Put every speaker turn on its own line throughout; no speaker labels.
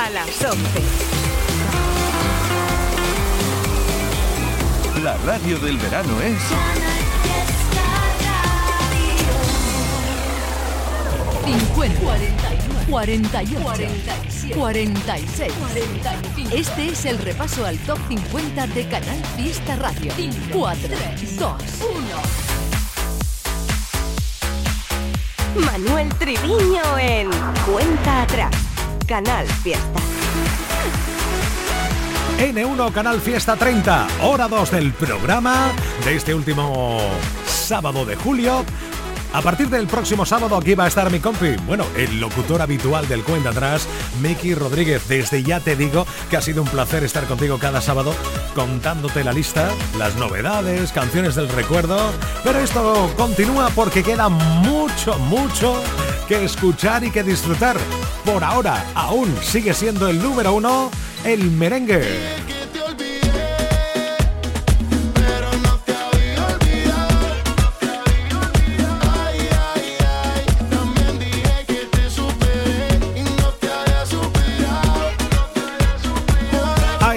a las 11.
La radio del verano es...
50, 48, 47, 46, 45. Este es el repaso al top 50 de Canal Fiesta Radio. 4, 2,
1. Manuel Triviño en Cuenta Atrás. Canal Fiesta.
N1 Canal Fiesta 30, hora 2 del programa de este último sábado de julio. A partir del próximo sábado aquí va a estar mi compi, bueno, el locutor habitual del Cuenta Atrás, Miki Rodríguez. Desde ya te digo que ha sido un placer estar contigo cada sábado contándote la lista, las novedades, canciones del recuerdo. Pero esto continúa porque queda mucho, mucho que escuchar y que disfrutar. Por ahora aún sigue siendo el número uno, el merengue.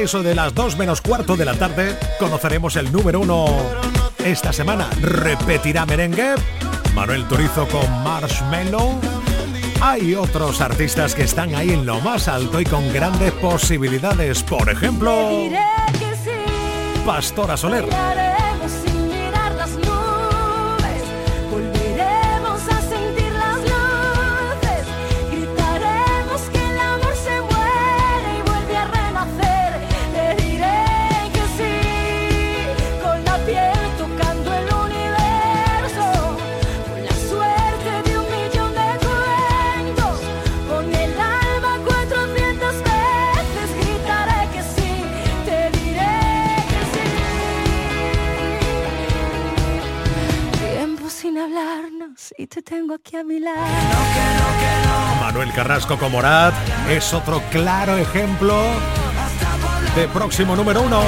eso de las 2 menos cuarto de la tarde conoceremos el número uno esta semana. Repetirá merengue. Manuel Turizo con Marshmallow. Hay otros artistas que están ahí en lo más alto y con grandes posibilidades. Por ejemplo, Pastora Soler.
Y te tengo aquí a mi lado.
Manuel Carrasco con Morat es otro claro ejemplo de próximo número uno.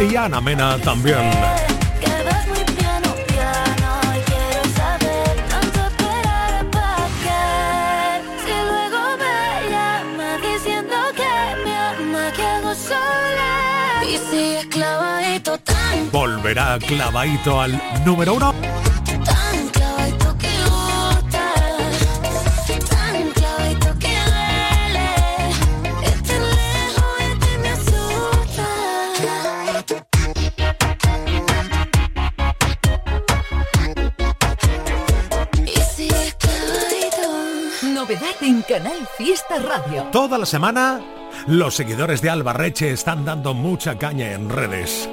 Y Ana Mena también. Volverá clavadito al número uno.
Novedad en Canal Fiesta Radio.
Toda la semana, los seguidores de Albarreche están dando mucha caña en redes.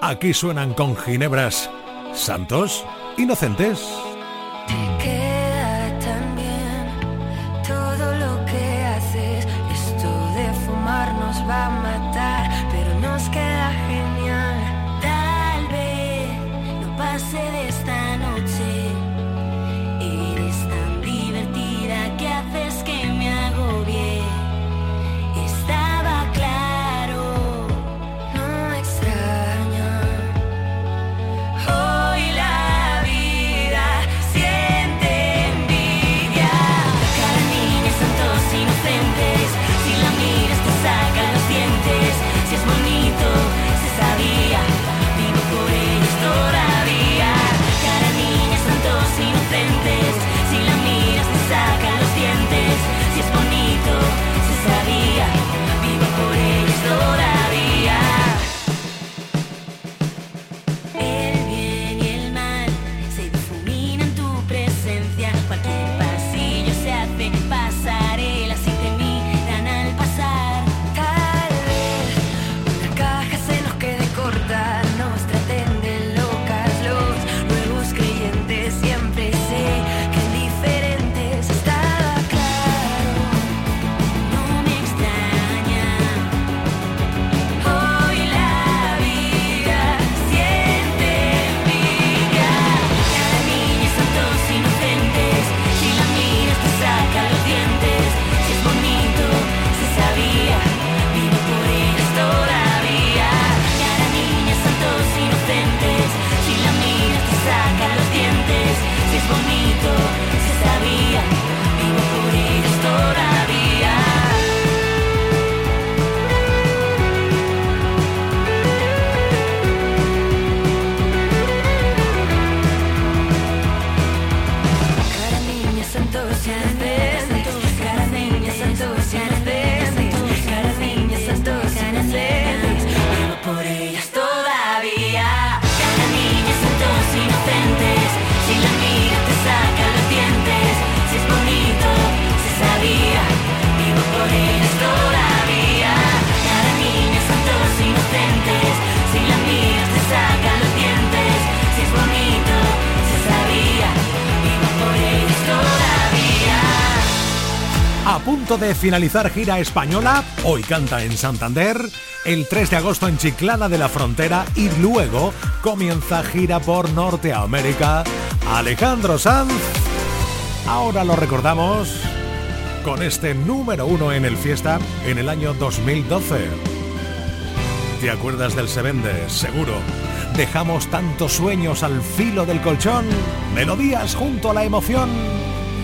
Aquí suenan con ginebras. ¿Santos? ¿Inocentes? A punto de finalizar gira española, hoy canta en Santander, el 3 de agosto en Chiclana de la Frontera y luego comienza gira por Norteamérica. Alejandro Sanz, ahora lo recordamos con este número uno en el fiesta en el año 2012. ¿Te acuerdas del Se Vende? Seguro. Dejamos tantos sueños al filo del colchón, melodías junto a la emoción.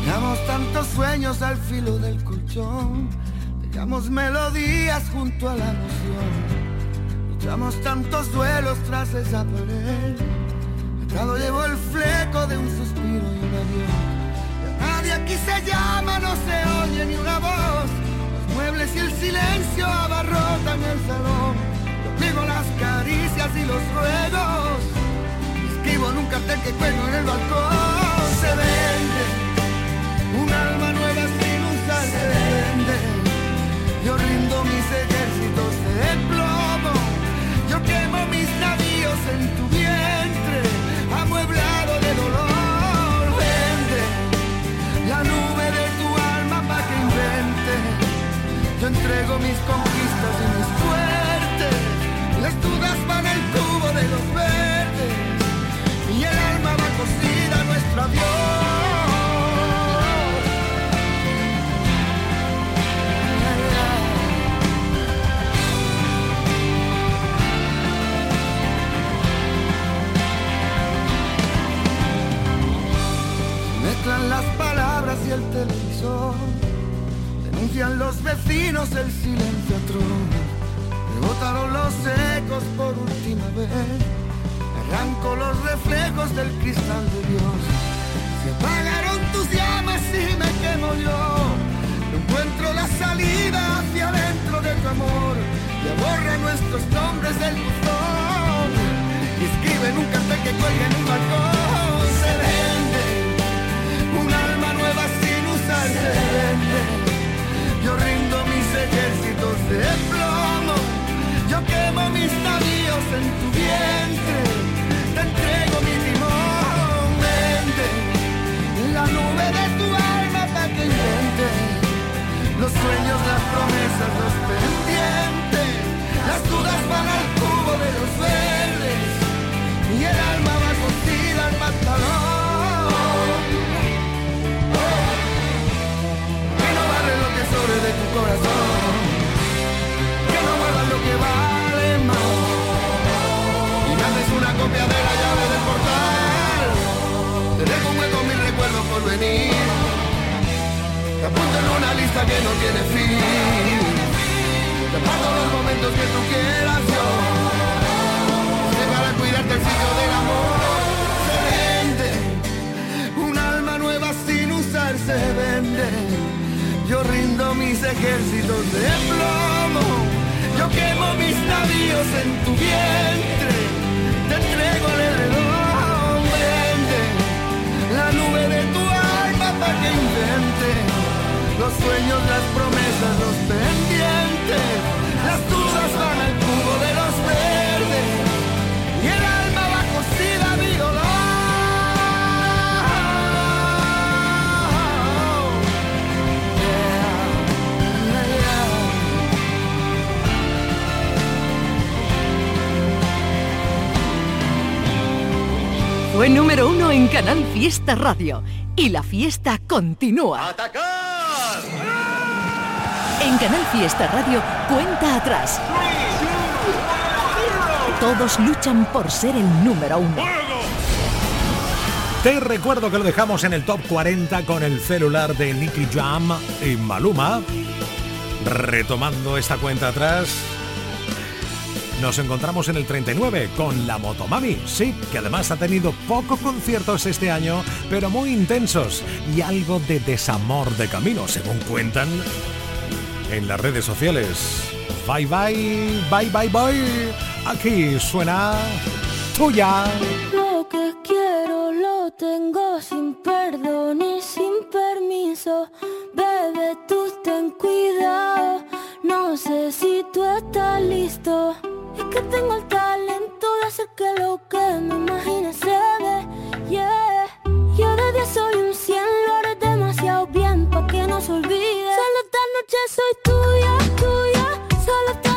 Dejamos tantos sueños al filo del colchón, dejamos melodías junto a la emoción. Luchamos tantos duelos tras esa pared, Entrado llevo el fleco de un suspiro y un adiós. nadie aquí se llama, no se oye ni una voz. Los muebles y el silencio abarrotan el salón Digo las caricias y los ruegos. Escribo en un cartel que cuelgo en el balcón. Se vende un alma nueva sin usar. Se vende. Yo rindo mis ejércitos de plomo. Yo quemo mis navíos en tu vientre, amueblado de dolor. Vende la nube de tu alma para que invente. Yo entrego mis conquistas y mis las dudas van el tubo de los verdes y el alma va cosida a nuestro adiós. El silencio atroz botaron los ecos por última vez. Arranco los reflejos del cristal de Dios. Se apagaron tus llamas y me quemo yo. No encuentro la salida hacia adentro de tu amor. Y aborra nuestros nombres del buzón. Y escribe en un cartel que cuelga en un balcón. Se vende un alma nueva sin usar. Ejércitos de plomo. Yo quemo mis navíos en tu vientre, te entrego mi timón, vende la nube de tu alma para que invente. Los sueños, las promesas, los pendientes, las dudas van al cubo de los verdes. Y el alma va cocida al pantalón. Que sobre de tu corazón que vale más. Y me haces una copia de la llave del portal. Te dejo un hueco mil recuerdos por venir. Te apunto en una lista que no tiene fin. Te paso los momentos que tú quieras yo. Sé para cuidarte el sitio del amor. Se vende. Un alma nueva sin usar se vende. Yo rindo mis ejércitos de plomo. Yo quemo mis navíos en tu vientre,
en Canal Fiesta Radio y la fiesta continúa.
¡Atacar!
En Canal Fiesta Radio, cuenta atrás. Todos luchan por ser el número uno.
Te recuerdo que lo dejamos en el top 40 con el celular de Nicky Jam y Maluma. Retomando esta cuenta atrás, nos encontramos en el 39 con la Motomami, sí, que además ha tenido pocos conciertos este año, pero muy intensos y algo de desamor de camino, según cuentan en las redes sociales. Bye bye, bye bye bye. Aquí suena tuya.
Lo que quiero lo tengo sin perdón y sin permiso. Bebe, tú ten cuidado. No sé si tú estás listo que tengo el talento de hacer que lo que me imagine se ve. Yeah. Yo de día soy un cien, lo haré demasiado bien pa' que no se olvide. Solo
esta noche soy tuya, tuya. Solo esta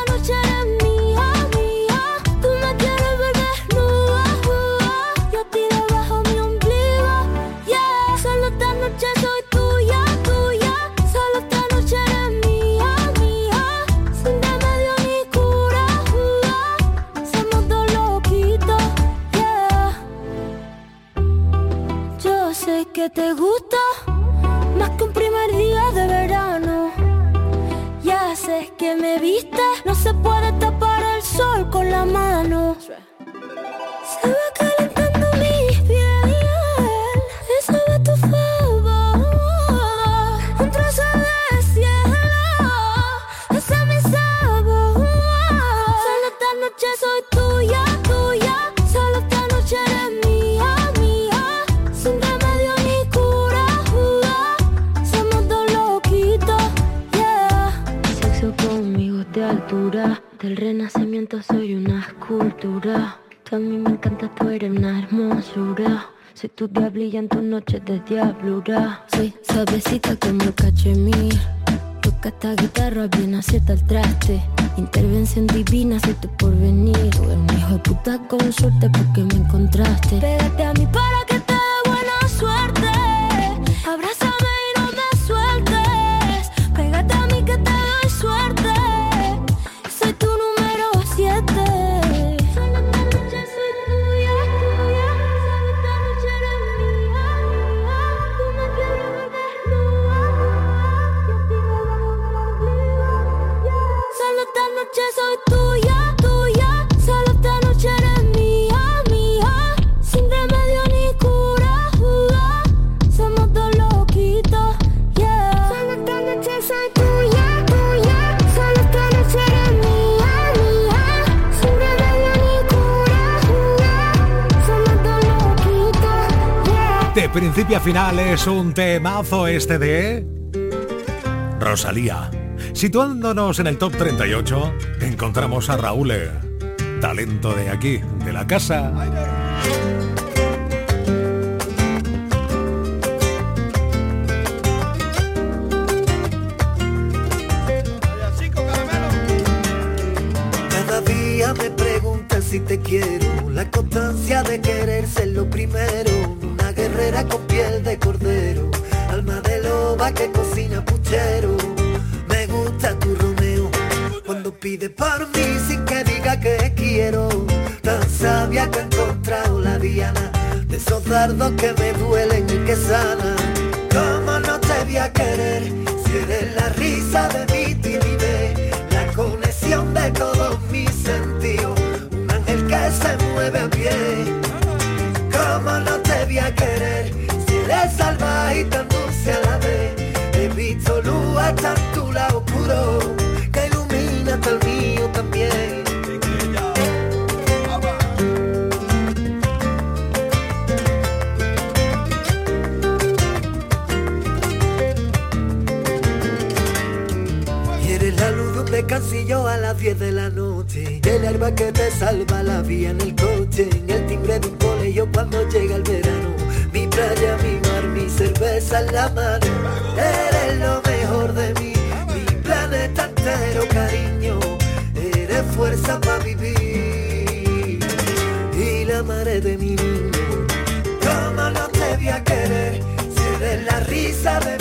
diablura. Soy De
principio a final es un temazo este de Rosalía. Situándonos en el top 38, encontramos a Raúl, eh, talento de aquí, de la casa.
Cada día me preguntan si te quiero, la constancia de querer ser lo primero, guerrera con piel de cordero, alma de loba que cocina puchero, me gusta tu Romeo, cuando pide por mí sin que diga que quiero, tan sabia que he encontrado la diana, de esos dardos que me duelen y que sanan, ¿cómo no te voy a querer? Si eres la risa de hasta en tu lado oscuro que ilumina hasta el mío también. Descansillo a las 10 de la noche. El alba que te salva la vía en el coche. En el timbre de un colegio cuando llega el verano. Mi playa, mi mar, mi cerveza en la mano. Eres lo entero, cariño. Eres fuerza para vivir. Y la madre de mi niño. ¿Cómo no te voy a querer? Si eres la risa de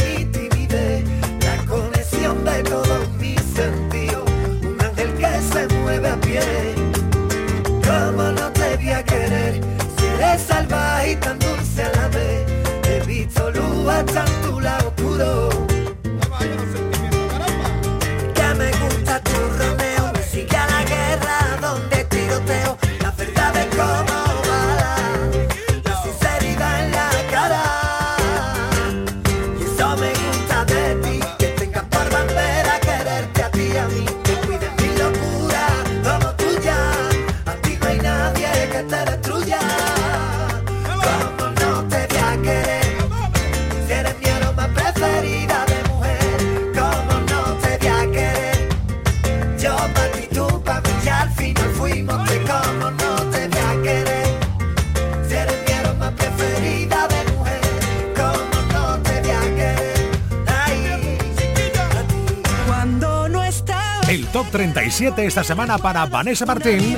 37 esta semana para Vanessa Martín,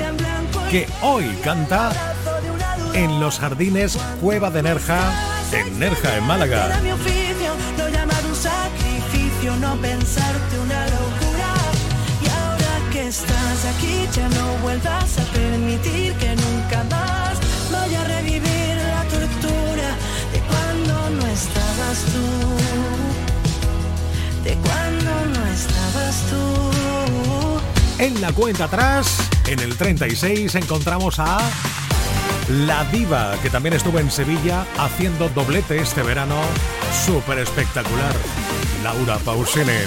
que hoy canta en los jardines Cueva de Nerja, en Nerja, en Málaga.
No pensarte una locura. Y ahora que estás aquí, ya no vuelvas a permitir que nunca más vaya a revivir la tortura de cuando no estabas tú. De cuando no estabas tú.
En la cuenta atrás, en el 36, encontramos a La Diva, que también estuvo en Sevilla haciendo doblete este verano. Súper espectacular. Laura Pausini.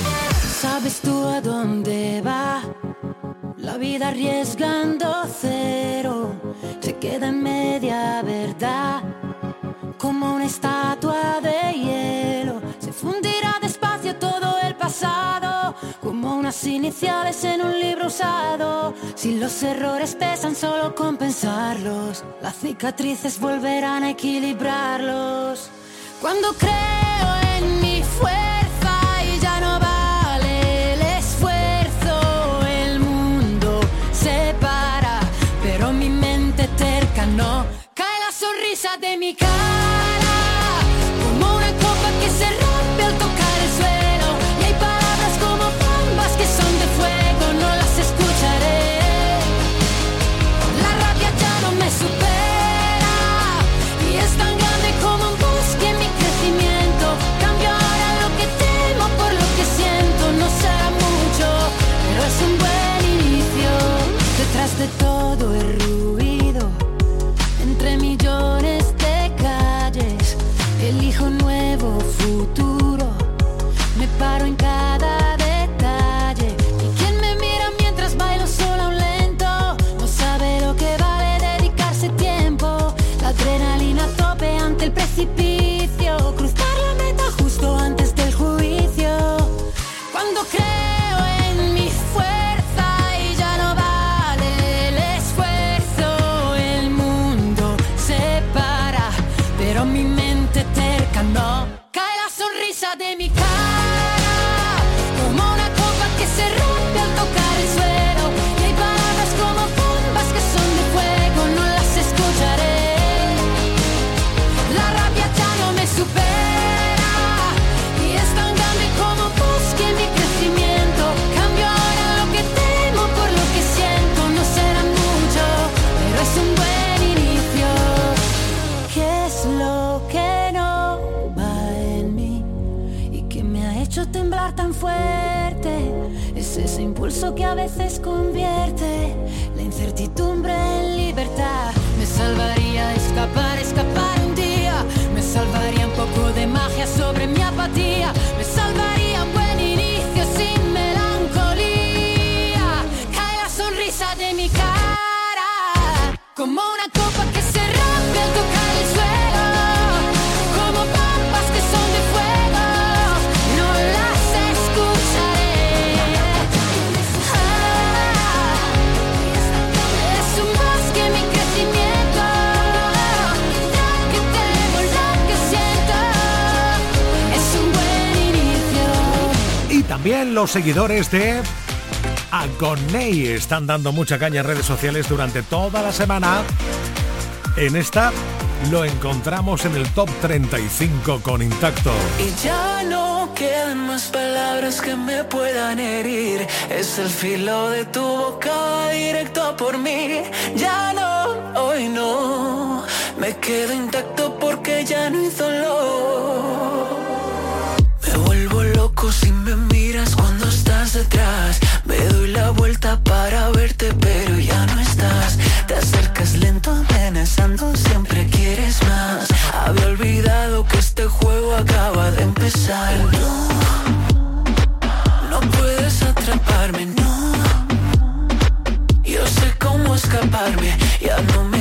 ¿Sabes tú a dónde va? Iniciales en un libro usado. Si los errores pesan, solo compensarlos. Las cicatrices volverán a equilibrarlos. Cuando creo en mi fuerza y ya no vale el esfuerzo, el mundo se para, pero mi mente terca no cae la sonrisa de mi cara, de todo el ruido, entre millones de calles, elijo un nuevo futuro. Me paro en cada
también los seguidores de Agoney están dando mucha caña en redes sociales durante toda la semana. En esta lo encontramos en el top 35 con Intacto.
Y ya no quedan más palabras que me puedan herir. Es el filo de tu boca directo por mí. Ya no, hoy no. Me quedo intacto porque ya no hizo lo. Me doy la vuelta para verte, pero ya no estás. Te acercas lento, amenazando, siempre quieres más. Había olvidado que este juego acaba de empezar. No, no puedes atraparme, no. Yo sé cómo escaparme, ya no me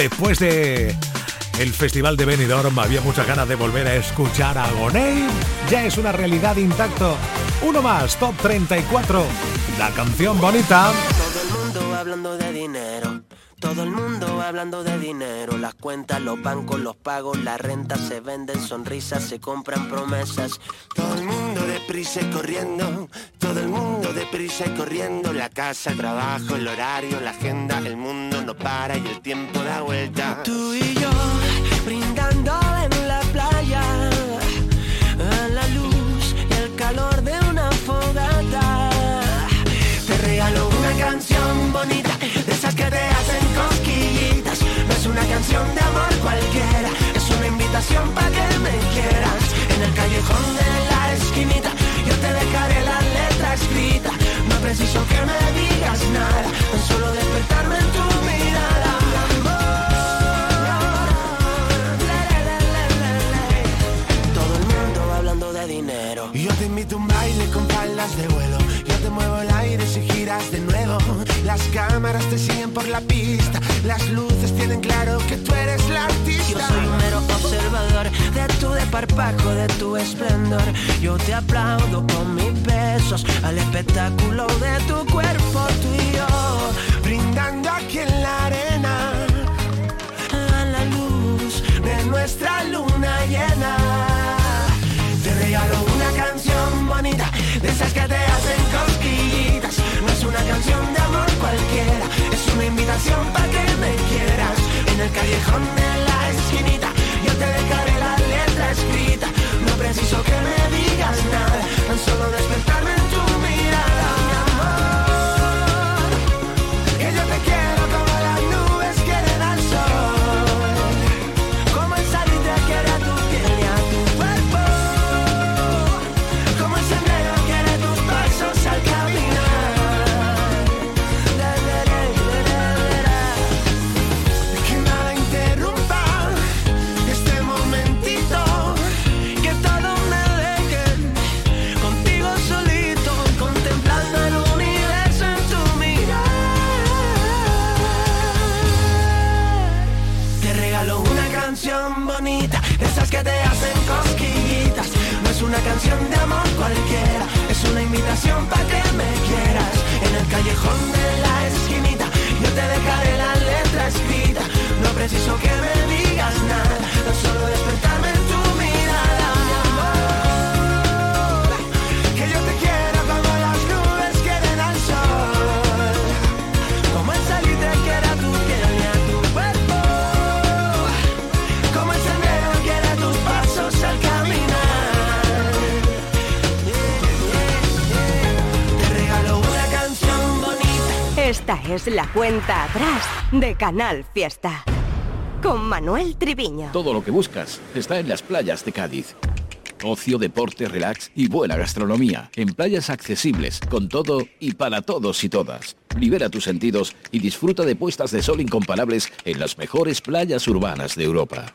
después de el Festival de Benidorm había muchas ganas de volver a escuchar a Gonei. Ya es una realidad intacto. Uno más, Top 34. La canción bonita.
Todo el mundo hablando de dinero. Todo el mundo hablando de dinero. Las cuentas, los bancos, los pagos, la renta se venden, sonrisas, se compran promesas.
Todo el mundo deprisa y corriendo, todo el mundo deprisa y corriendo. La casa, el trabajo, el horario, la agenda, el mundo para y el tiempo da vuelta.
Tú y yo brindando en la playa a la luz y el calor de una fogata.
Te regalo una canción bonita, de esas que te hacen cosquillitas. No es una canción de amor cualquiera, es una invitación para que me quieras. En el callejón de la esquinita, yo te dejaré la letra escrita. No preciso que me digas nada, tan solo Un baile con palas de vuelo. Yo te muevo el aire si giras de nuevo. Las cámaras te siguen por la pista. Las luces tienen claro que tú eres la artista.
Yo soy un mero observador de tu desparpajo, de tu esplendor. Yo te aplaudo con mis besos al espectáculo de tu cuerpo, tú y yo.
brindando aquí en la arena
A la luz
de nuestra luna llena. Esas que te hacen cosquillitas. No es una canción de amor cualquiera, es una invitación para que me quieras. En el callejón de la esquinita, yo te dejaré la letra escrita. No preciso que me digas nada, tan solo despertarme canción de amor cualquiera, es una invitación para que me quieras. En el callejón de la esquinita, yo te dejaré la letra escrita. No preciso que me digas nada, tan solo despertarme
es la cuenta atrás de Canal Fiesta. Con Manuel Triviño.
Todo lo que buscas está en las playas de Cádiz. Ocio, deporte, relax y buena gastronomía. En playas accesibles, con todo y para todos y todas. Libera tus sentidos y disfruta de puestas de sol incomparables en las mejores playas urbanas de Europa.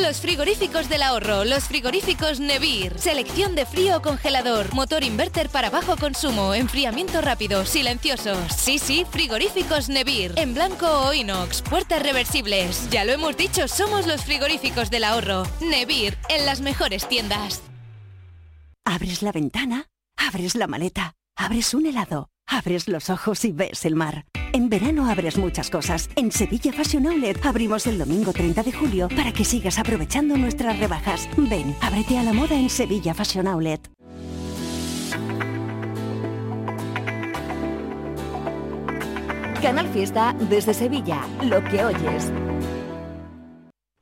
Los frigoríficos del ahorro, los frigoríficos Nevir. Selección de frío o congelador, motor inverter para bajo consumo, enfriamiento rápido, silenciosos. Sí, sí, frigoríficos Nevir. En blanco o inox, puertas reversibles. Ya lo hemos dicho, somos los frigoríficos del ahorro. Nevir, en las mejores tiendas.
Abres la ventana, abres la maleta, abres un helado, abres los ojos y ves el mar. En verano abres muchas cosas. En Sevilla Fashion Outlet abrimos el domingo 30 de julio para que sigas aprovechando nuestras rebajas. Ven, ábrete a la moda en Sevilla Fashion Outlet.
Canal Fiesta desde Sevilla, lo que oyes.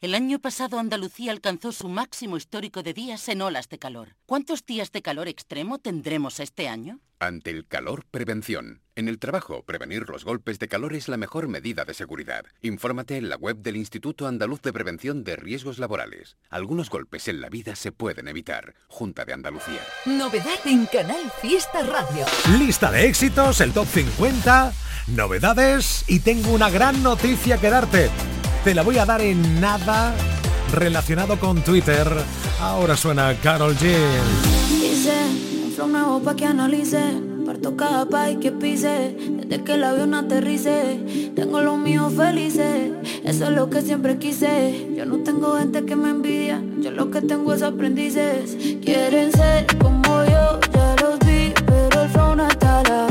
El año pasado Andalucía alcanzó su máximo histórico de días en olas de calor. ¿Cuántos días de calor extremo tendremos este año?
Ante el calor, prevención. En el trabajo, prevenir los golpes de calor es la mejor medida de seguridad. Infórmate en la web del Instituto Andaluz de Prevención de Riesgos Laborales. Algunos golpes en la vida se pueden evitar. Junta de Andalucía.
Novedad en Canal Fiesta Radio.
Lista de éxitos, el top 50, novedades y tengo una gran noticia que darte. Te la voy a dar en nada relacionado con Twitter. Ahora suena Carol G.
Dice, un flow nuevo pa' que analice. Parto cada país que pise. Desde que el avión aterrice. Tengo los míos felices. Eso es lo que siempre quise. Yo no tengo gente que me envidia. Yo lo que tengo es aprendices. Quieren ser como yo, ya los vi. Pero el flow no está a la.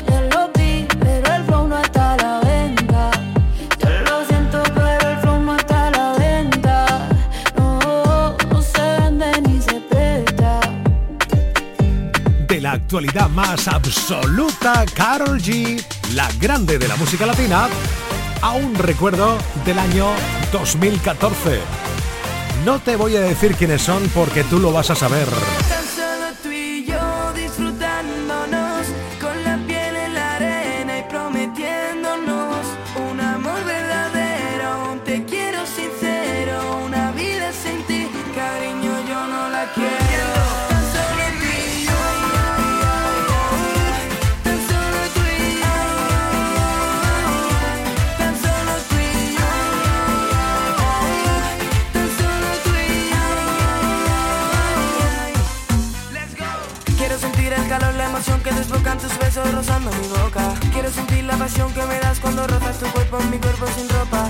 actualidad más absoluta, Carol G, la grande de la música latina, a un recuerdo del año 2014. No te voy a decir quiénes son porque tú lo vas a saber. pasión que me das cuando rozas tu cuerpo, en mi cuerpo sin ropa.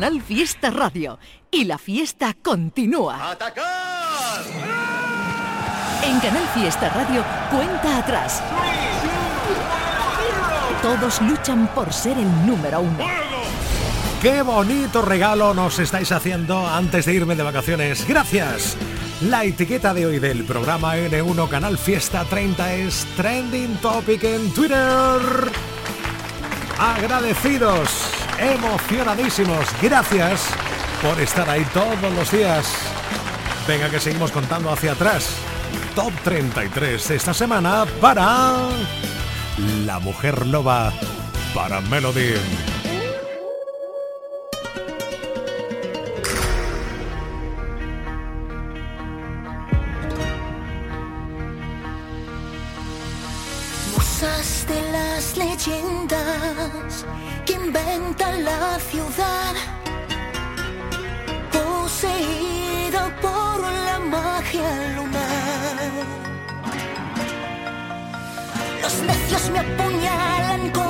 Canal Fiesta Radio y la fiesta continúa.
¡Atacar!
En Canal Fiesta Radio cuenta atrás. Todos luchan por ser el número uno.
¡Qué bonito regalo nos estáis haciendo antes de irme de vacaciones! ¡Gracias! La etiqueta de hoy del programa N1 Canal Fiesta 30 es Trending Topic en Twitter. Agradecidos emocionadísimos. Gracias por estar ahí todos los días. Venga que seguimos contando hacia atrás. Top 33 de esta semana para... La Mujer Loba para Melody.
leyendas que inventan la ciudad, poseída por la magia lunar. Los necios me apuñalan con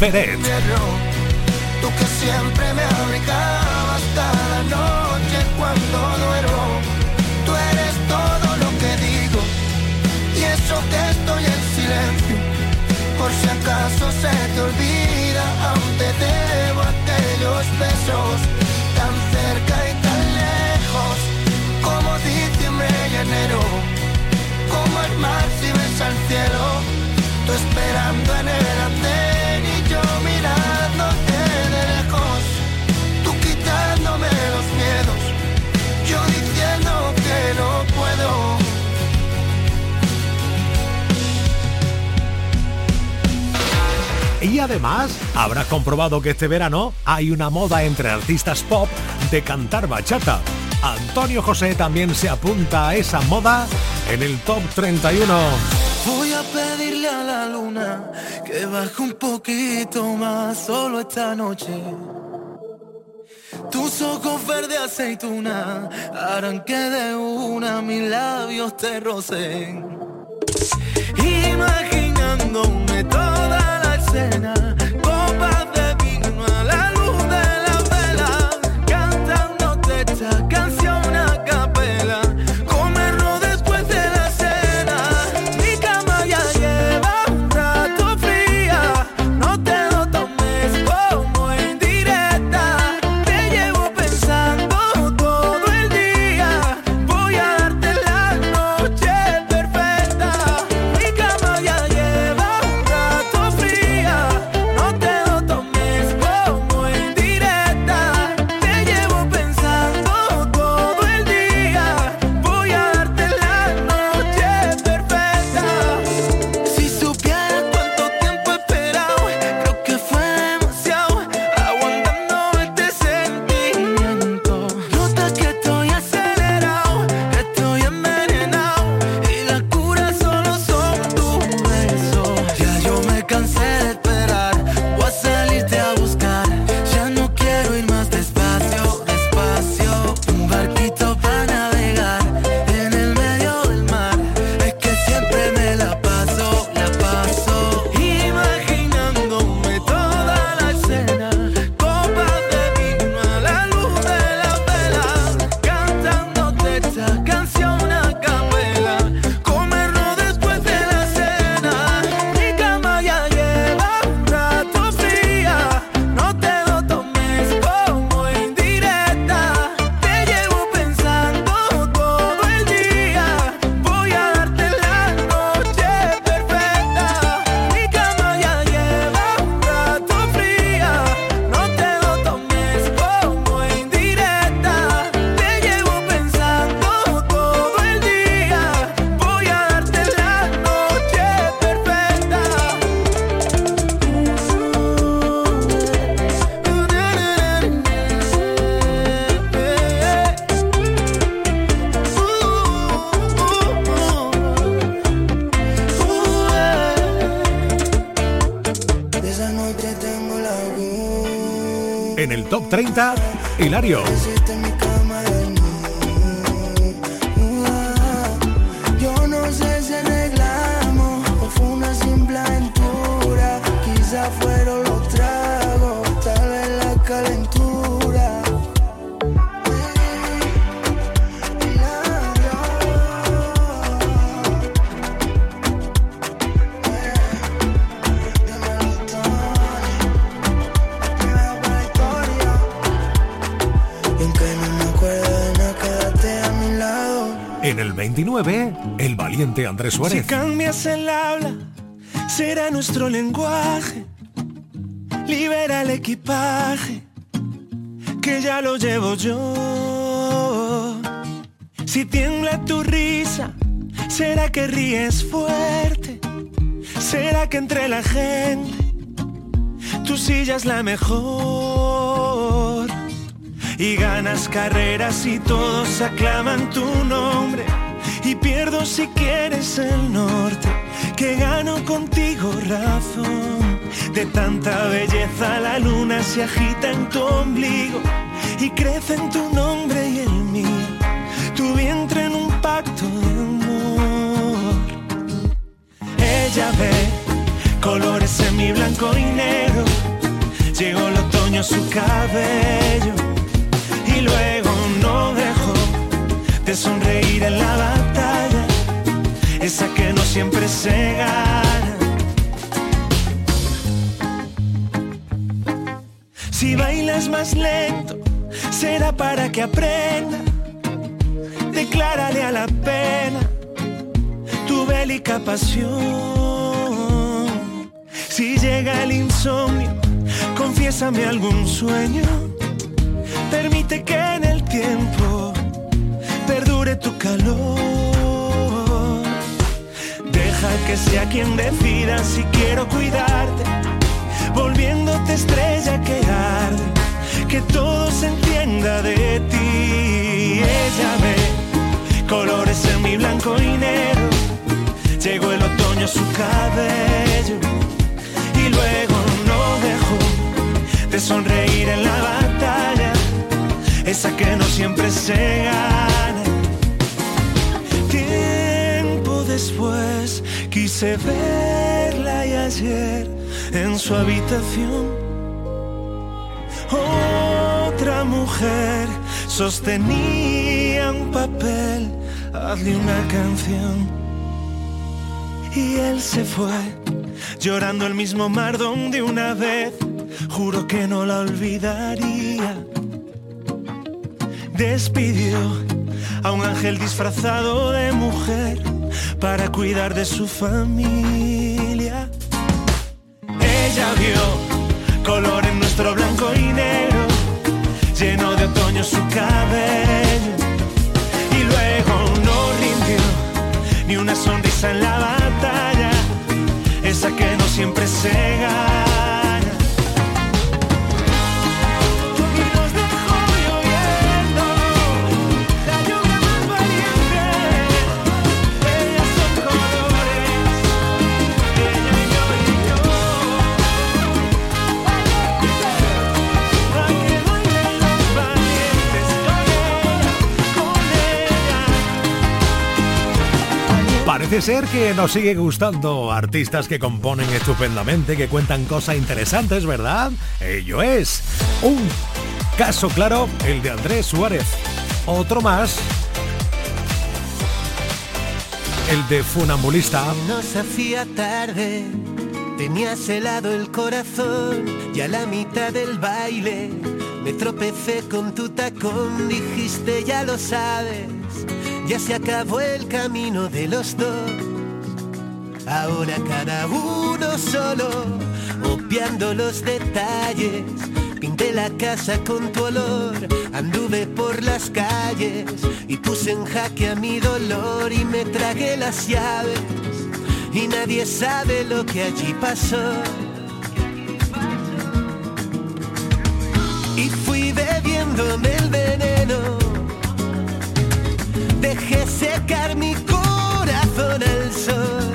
Beret.
Tú que siempre me abrigabas cada noche cuando duermo. Tú eres todo lo que digo y eso que estoy en silencio. Por si acaso se te olvida, aún te debo aquellos besos Y
además, habrás comprobado que este verano hay una moda entre artistas pop de cantar bachata. Antonio José también se apunta a esa moda en el top 31.
Voy a pedirle a la luna que baje un poquito más solo esta noche. Tus ojos verde aceituna harán que de una mis labios te rocen. El
top 30, Hilario. el valiente Andrés Suárez.
Si cambias el habla, será nuestro lenguaje. Libera el equipaje, que ya lo llevo yo. Si tiembla tu risa, será que ríes fuerte. Será que entre la gente, tu silla es la mejor y ganas carreras y todos aclaman tu nombre y pierdo si quieres el norte, que gano contigo razón. De tanta belleza la luna se agita en tu ombligo y crece en tu nombre y el mío, tu vientre en un pacto de humor. Ella ve colores en mi blanco y negro, llegó el otoño a su cabello y luego no dejó de sonreír en la barra esa que no siempre se gana. Si bailas más lento, será para que aprenda. Declárale a la pena tu bélica pasión. Si llega el insomnio, confiésame algún sueño. Permite que en el tiempo perdure tu calor. Que sea quien decida si quiero cuidarte, volviéndote estrella que arde, que todo se entienda de ti. Ella ve colores en mi blanco y negro. Llegó el otoño a su cabello y luego no dejó de sonreír en la batalla, esa que no siempre se gana. Después quise verla y ayer en su habitación otra mujer sostenía un papel, hazle una canción. Y él se fue, llorando el mismo mar donde una vez juro que no la olvidaría. Despidió a un ángel disfrazado de mujer para cuidar de su familia. Ella vio color en nuestro blanco y negro, lleno de otoño su cabello. Y luego no rindió ni una sonrisa en la batalla, esa que no siempre se gana.
Parece ser que nos sigue gustando artistas que componen estupendamente, que cuentan cosas interesantes, ¿verdad? Ello es un caso claro, el de Andrés Suárez. Otro más, el de Funambulista.
Nos hacía tarde, tenías helado el corazón y a la mitad del baile me tropecé con tu tacón, dijiste ya lo sabes, ya se acabó el camino de los dos. Ahora cada uno solo, obviando los detalles. Pinté la casa con tu olor, anduve por las calles y puse en jaque a mi dolor y me tragué las llaves. Y nadie sabe lo que allí pasó. Y fui bebiéndome el veneno, dejé secar mi corazón al sol.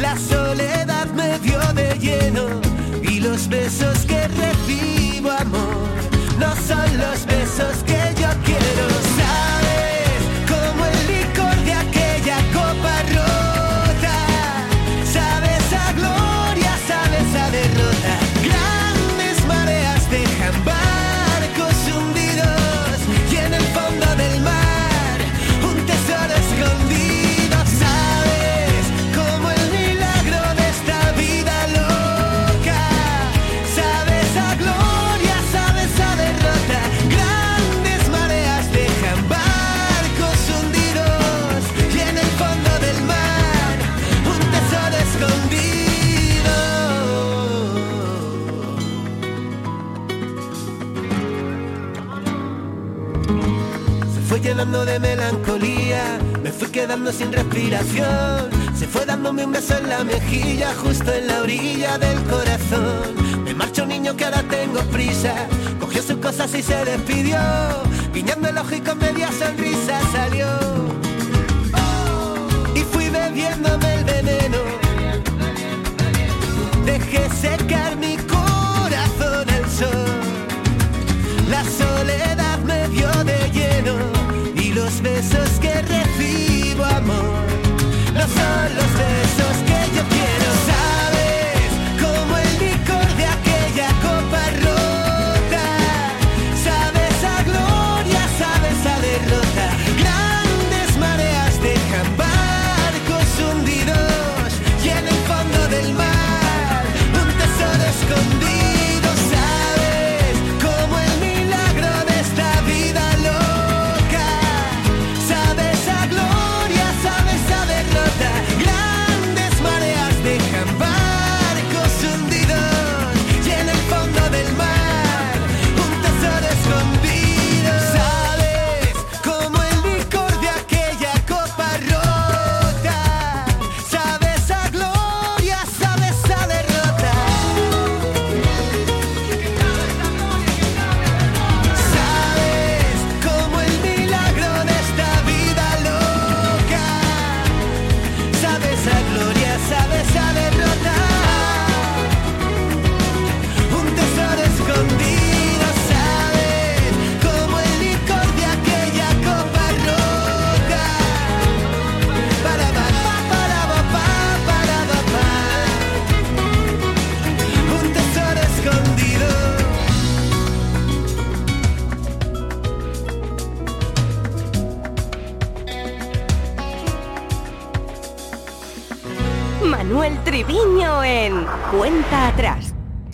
La soledad me dio de lleno y los besos que recibo, amor, no son los besos que yo quiero. Fue dándome un beso en la mejilla, justo en la orilla del corazón. Me marchó un niño que ahora tengo prisa, cogió sus cosas y se despidió. Guiñando el ojo y con media sonrisa salió. Y fui bebiéndome el veneno. Dejé secar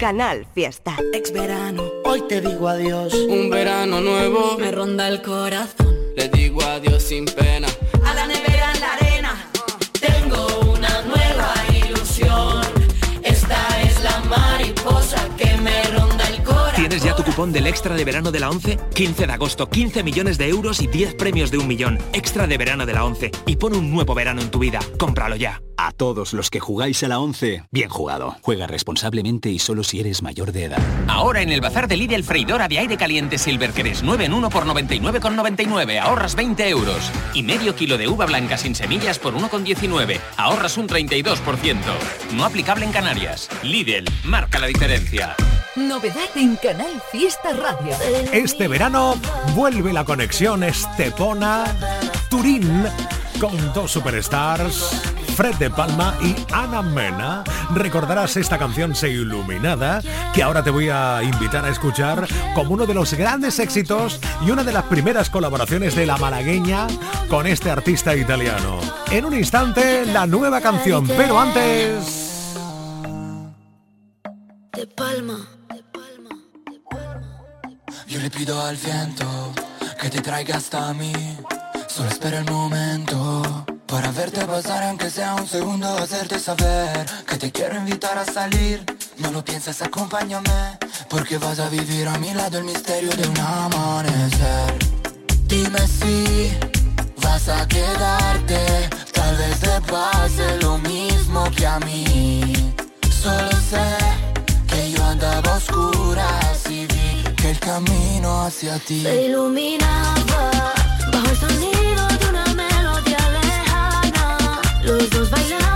Canal Fiesta.
Ex verano, hoy te digo adiós.
Un verano nuevo
me ronda el corazón.
Le digo adiós sin pena.
A la nevera en la arena. Tengo una nueva ilusión. Esta es la mariposa que me ronda el corazón.
¿Tienes ya tu cupón del extra de verano de la 11? 15 de agosto, 15 millones de euros y 10 premios de un millón. Extra de verano de la 11. Y pon un nuevo verano en tu vida. Cómpralo ya.
Todos los que jugáis a la 11, bien jugado. Juega responsablemente y solo si eres mayor de edad.
Ahora en el bazar de Lidl freidora de aire caliente Silver que 9 en 1 por 99,99. Ahorras 20 euros. Y medio kilo de uva blanca sin semillas por 1,19. Ahorras un 32%. No aplicable en Canarias. Lidl, marca la diferencia.
Novedad en Canal Fiesta Radio.
Este verano vuelve la conexión Estepona-Turín con dos superstars. Fred de Palma y Ana Mena. Recordarás esta canción Se Iluminada, que ahora te voy a invitar a escuchar como uno de los grandes éxitos y una de las primeras colaboraciones de la malagueña con este artista italiano. En un instante, la nueva canción, pero antes...
De Palma.
Yo le pido al viento que te traiga hasta mí. Solo espera el momento para verte pasar aunque sea un segundo Hacerte saber que te quiero invitar a salir. No lo pienses, acompáñame Porque vas a vivir a mi lado el misterio de un amanecer. Dime si vas a quedarte Tal vez te pase lo mismo que a mí. Solo sé que yo andaba a oscuras y vi que el camino hacia ti
Se iluminaba bajo el sonido los dos bailamos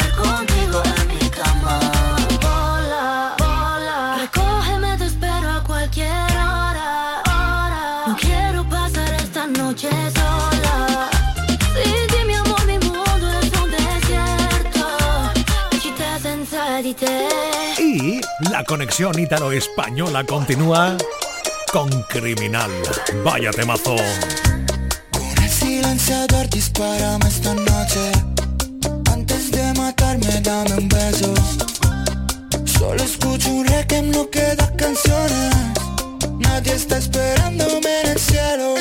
Y la conexión ítalo-española continúa con Criminal. Vaya temazo.
Con el silenciador dispárame esta noche. Antes de matarme dame un beso. Solo escucho un requiem, no quedan canciones. Nadie está esperándome en el cielo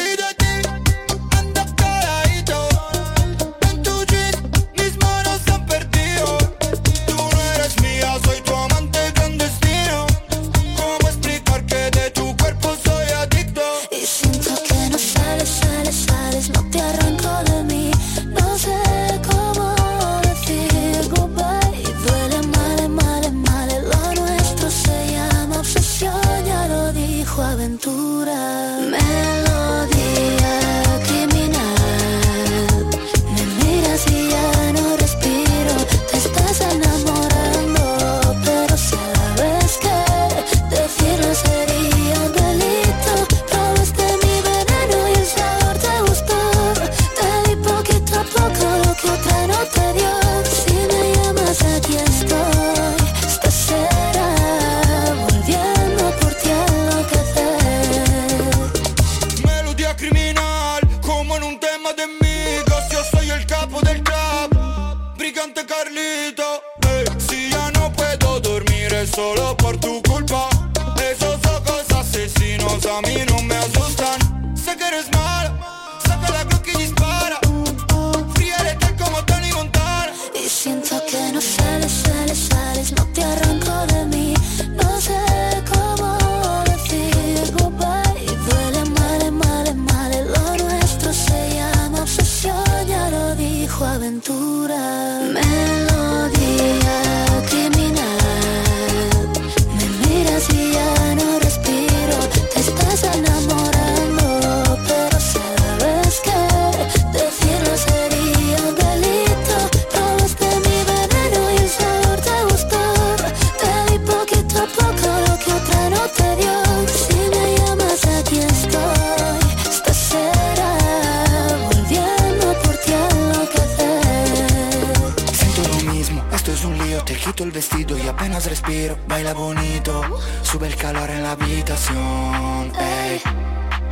calor en la habitación ey.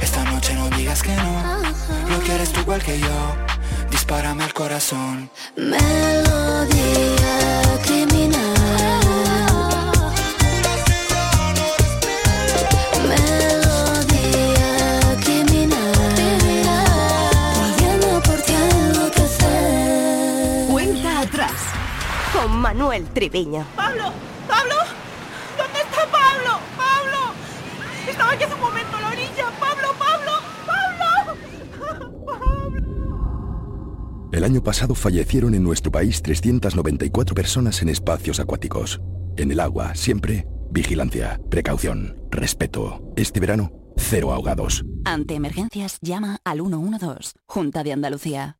Esta noche no digas que no Lo quieres tú igual que yo Dispárame al corazón
Melodía criminal.
Manuel Triviño.
¡Pablo! ¡Pablo! ¿Dónde está Pablo? ¡Pablo! Estaba aquí hace un momento a la orilla. ¡Pablo, Pablo! ¡Pablo!
El año pasado fallecieron en nuestro país 394 personas en espacios acuáticos. En el agua, siempre, vigilancia, precaución, respeto. Este verano, cero ahogados.
Ante emergencias, llama al 112, Junta de Andalucía.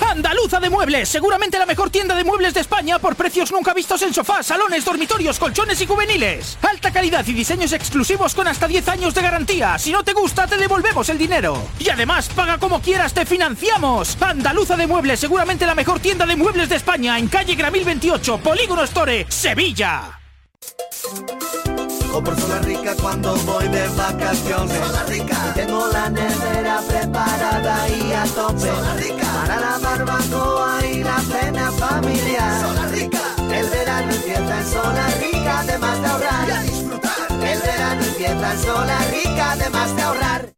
Andaluza de Muebles, seguramente la mejor tienda de muebles de España por precios nunca vistos en sofás, salones, dormitorios, colchones y juveniles. Alta calidad y diseños exclusivos con hasta 10 años de garantía. Si no te gusta, te devolvemos el dinero. Y además, paga como quieras, te financiamos. Andaluza de Muebles, seguramente la mejor tienda de muebles de España en calle Gramil 28, Polígono Store, Sevilla.
O por zona rica cuando voy de vacaciones. Zona rica. Tengo la nevera preparada y a tope. Zona rica. Para la barbacoa y la cena familiar. Zona rica. El verano empieza en zona rica, además de ahorrar. Y a disfrutar. El verano empieza en zona rica, además de ahorrar.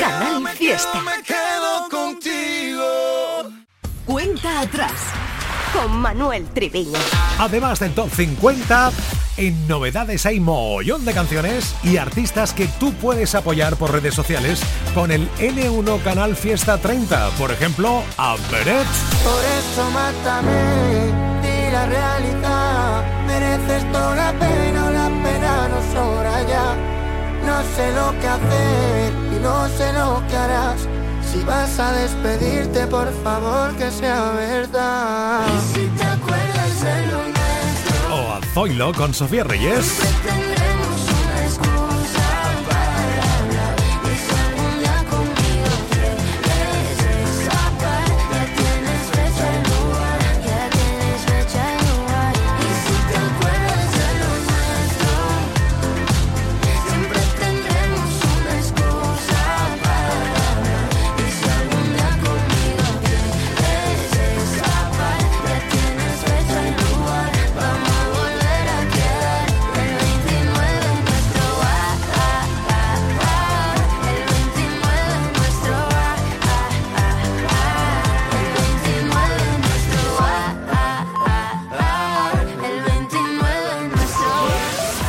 Canal Fiesta.
me quedo contigo.
Cuenta atrás. Con Manuel Triviño.
Además del top 50, en novedades hay mogollón de canciones y artistas que tú puedes apoyar por redes sociales con el N1 Canal Fiesta 30. Por ejemplo, a Beret,
Por eso mátame, di la realidad. Mereces toda la pena, o la pena no sobra ya. No sé lo que hacer no sé lo que harás. Si vas a despedirte, por favor que sea verdad. Y si te acuerdas de lo nuestro,
o a Zoilo con Sofía Reyes.
tendremos